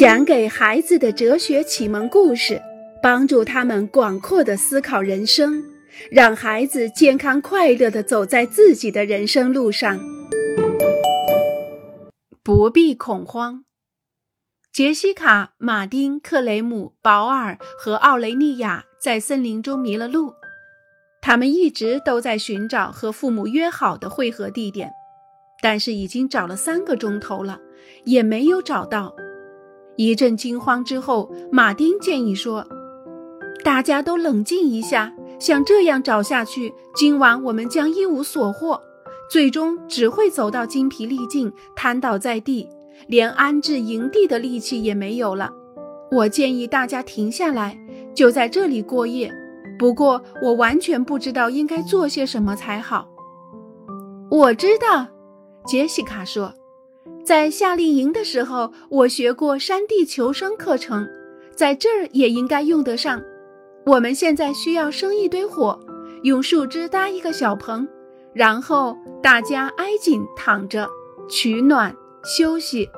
讲给孩子的哲学启蒙故事，帮助他们广阔的思考人生，让孩子健康快乐的走在自己的人生路上。不必恐慌。杰西卡、马丁、克雷姆、保尔和奥雷利亚在森林中迷了路，他们一直都在寻找和父母约好的会合地点，但是已经找了三个钟头了，也没有找到。一阵惊慌之后，马丁建议说：“大家都冷静一下，像这样找下去，今晚我们将一无所获，最终只会走到精疲力尽，瘫倒在地，连安置营地的力气也没有了。我建议大家停下来，就在这里过夜。不过，我完全不知道应该做些什么才好。”我知道，杰西卡说。在夏令营的时候，我学过山地求生课程，在这儿也应该用得上。我们现在需要生一堆火，用树枝搭一个小棚，然后大家挨紧躺着取暖休息。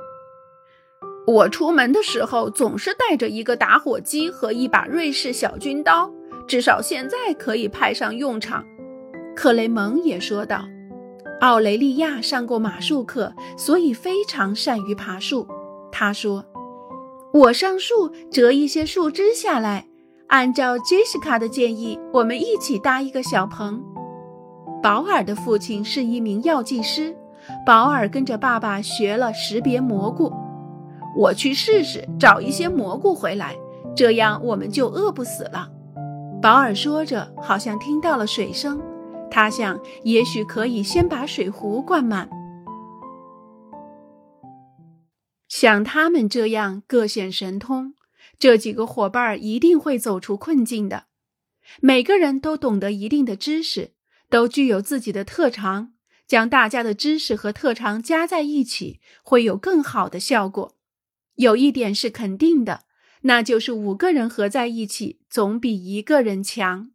我出门的时候总是带着一个打火机和一把瑞士小军刀，至少现在可以派上用场。克雷蒙也说道。奥雷利亚上过马术课，所以非常善于爬树。他说：“我上树折一些树枝下来，按照杰西卡的建议，我们一起搭一个小棚。”保尔的父亲是一名药剂师，保尔跟着爸爸学了识别蘑菇。我去试试找一些蘑菇回来，这样我们就饿不死了。保尔说着，好像听到了水声。他想，也许可以先把水壶灌满。像他们这样各显神通，这几个伙伴一定会走出困境的。每个人都懂得一定的知识，都具有自己的特长。将大家的知识和特长加在一起，会有更好的效果。有一点是肯定的，那就是五个人合在一起，总比一个人强。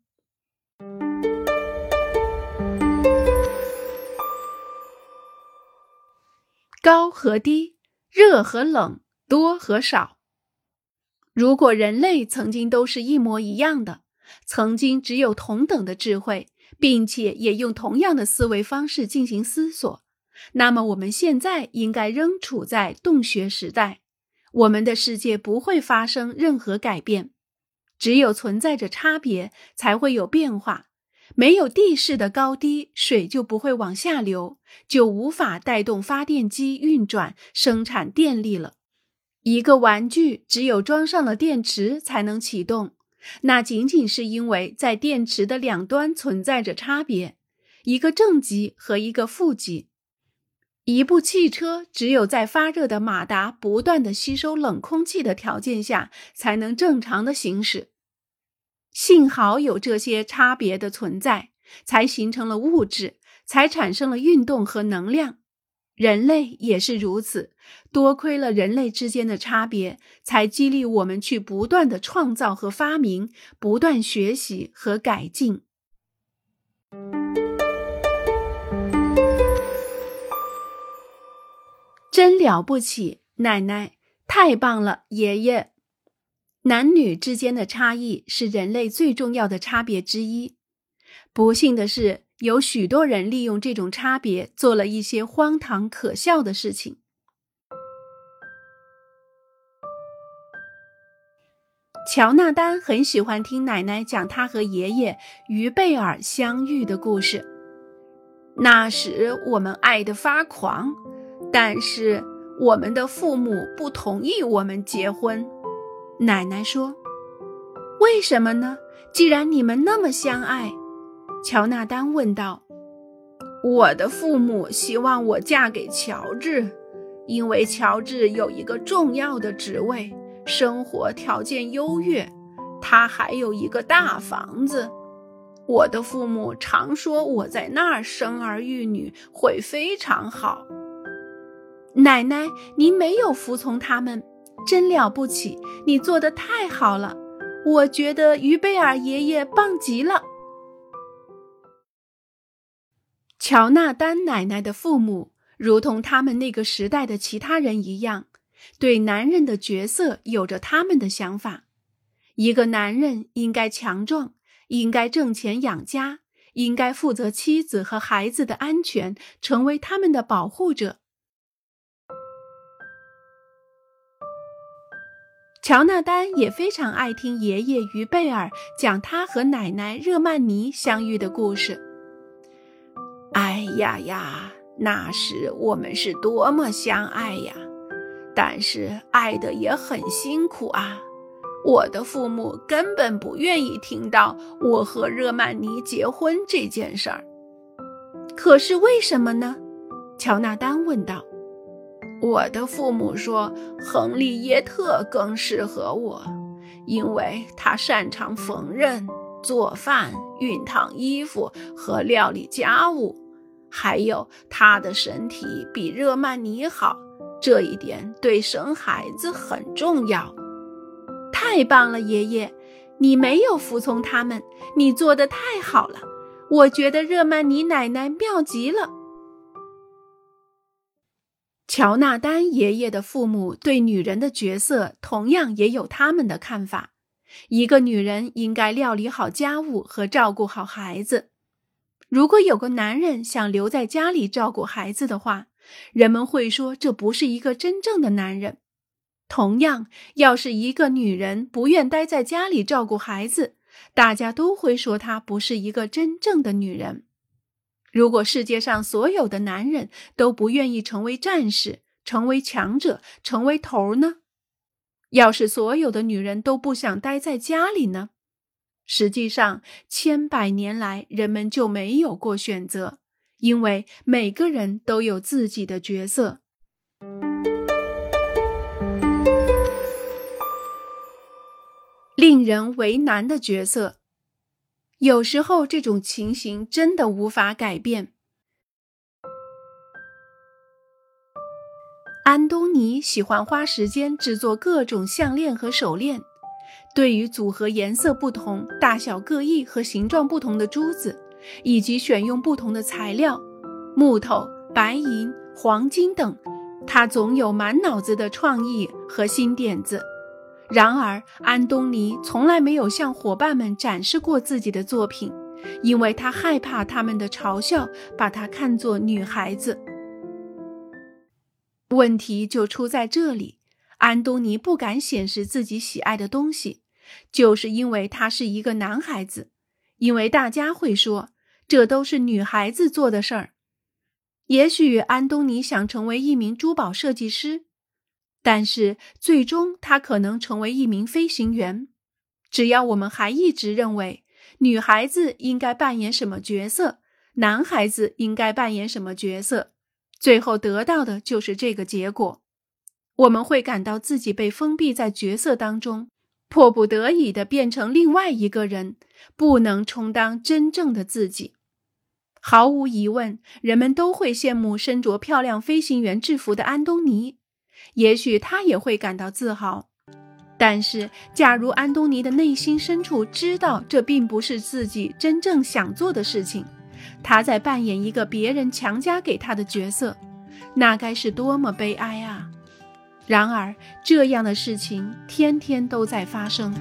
高和低，热和冷，多和少。如果人类曾经都是一模一样的，曾经只有同等的智慧，并且也用同样的思维方式进行思索，那么我们现在应该仍处在洞穴时代，我们的世界不会发生任何改变。只有存在着差别，才会有变化。没有地势的高低，水就不会往下流，就无法带动发电机运转生产电力了。一个玩具只有装上了电池才能启动，那仅仅是因为在电池的两端存在着差别，一个正极和一个负极。一部汽车只有在发热的马达不断的吸收冷空气的条件下，才能正常的行驶。幸好有这些差别的存在，才形成了物质，才产生了运动和能量。人类也是如此，多亏了人类之间的差别，才激励我们去不断的创造和发明，不断学习和改进。真了不起，奶奶，太棒了，爷爷。男女之间的差异是人类最重要的差别之一。不幸的是，有许多人利用这种差别做了一些荒唐可笑的事情。乔纳丹很喜欢听奶奶讲他和爷爷于贝尔相遇的故事。那时我们爱得发狂，但是我们的父母不同意我们结婚。奶奶说：“为什么呢？既然你们那么相爱。”乔纳丹问道。“我的父母希望我嫁给乔治，因为乔治有一个重要的职位，生活条件优越，他还有一个大房子。我的父母常说我在那儿生儿育女会非常好。”奶奶，您没有服从他们。真了不起！你做的太好了，我觉得于贝尔爷爷棒极了。乔纳丹奶奶的父母，如同他们那个时代的其他人一样，对男人的角色有着他们的想法。一个男人应该强壮，应该挣钱养家，应该负责妻子和孩子的安全，成为他们的保护者。乔纳丹也非常爱听爷爷于贝尔讲他和奶奶热曼尼相遇的故事。哎呀呀，那时我们是多么相爱呀！但是爱的也很辛苦啊。我的父母根本不愿意听到我和热曼尼结婚这件事儿。可是为什么呢？乔纳丹问道。我的父母说，亨利耶特更适合我，因为他擅长缝纫、做饭、熨烫衣服和料理家务，还有他的身体比热曼尼好，这一点对生孩子很重要。太棒了，爷爷，你没有服从他们，你做的太好了。我觉得热曼尼奶奶妙极了。乔纳丹爷爷的父母对女人的角色同样也有他们的看法。一个女人应该料理好家务和照顾好孩子。如果有个男人想留在家里照顾孩子的话，人们会说这不是一个真正的男人。同样，要是一个女人不愿待在家里照顾孩子，大家都会说她不是一个真正的女人。如果世界上所有的男人都不愿意成为战士、成为强者、成为头呢？要是所有的女人都不想待在家里呢？实际上，千百年来人们就没有过选择，因为每个人都有自己的角色。令人为难的角色。有时候，这种情形真的无法改变。安东尼喜欢花时间制作各种项链和手链。对于组合颜色不同、大小各异和形状不同的珠子，以及选用不同的材料——木头、白银、黄金等，他总有满脑子的创意和新点子。然而，安东尼从来没有向伙伴们展示过自己的作品，因为他害怕他们的嘲笑，把他看作女孩子。问题就出在这里：安东尼不敢显示自己喜爱的东西，就是因为他是一个男孩子，因为大家会说这都是女孩子做的事儿。也许安东尼想成为一名珠宝设计师。但是最终，他可能成为一名飞行员。只要我们还一直认为女孩子应该扮演什么角色，男孩子应该扮演什么角色，最后得到的就是这个结果。我们会感到自己被封闭在角色当中，迫不得已地变成另外一个人，不能充当真正的自己。毫无疑问，人们都会羡慕身着漂亮飞行员制服的安东尼。也许他也会感到自豪，但是，假如安东尼的内心深处知道这并不是自己真正想做的事情，他在扮演一个别人强加给他的角色，那该是多么悲哀啊！然而，这样的事情天天都在发生。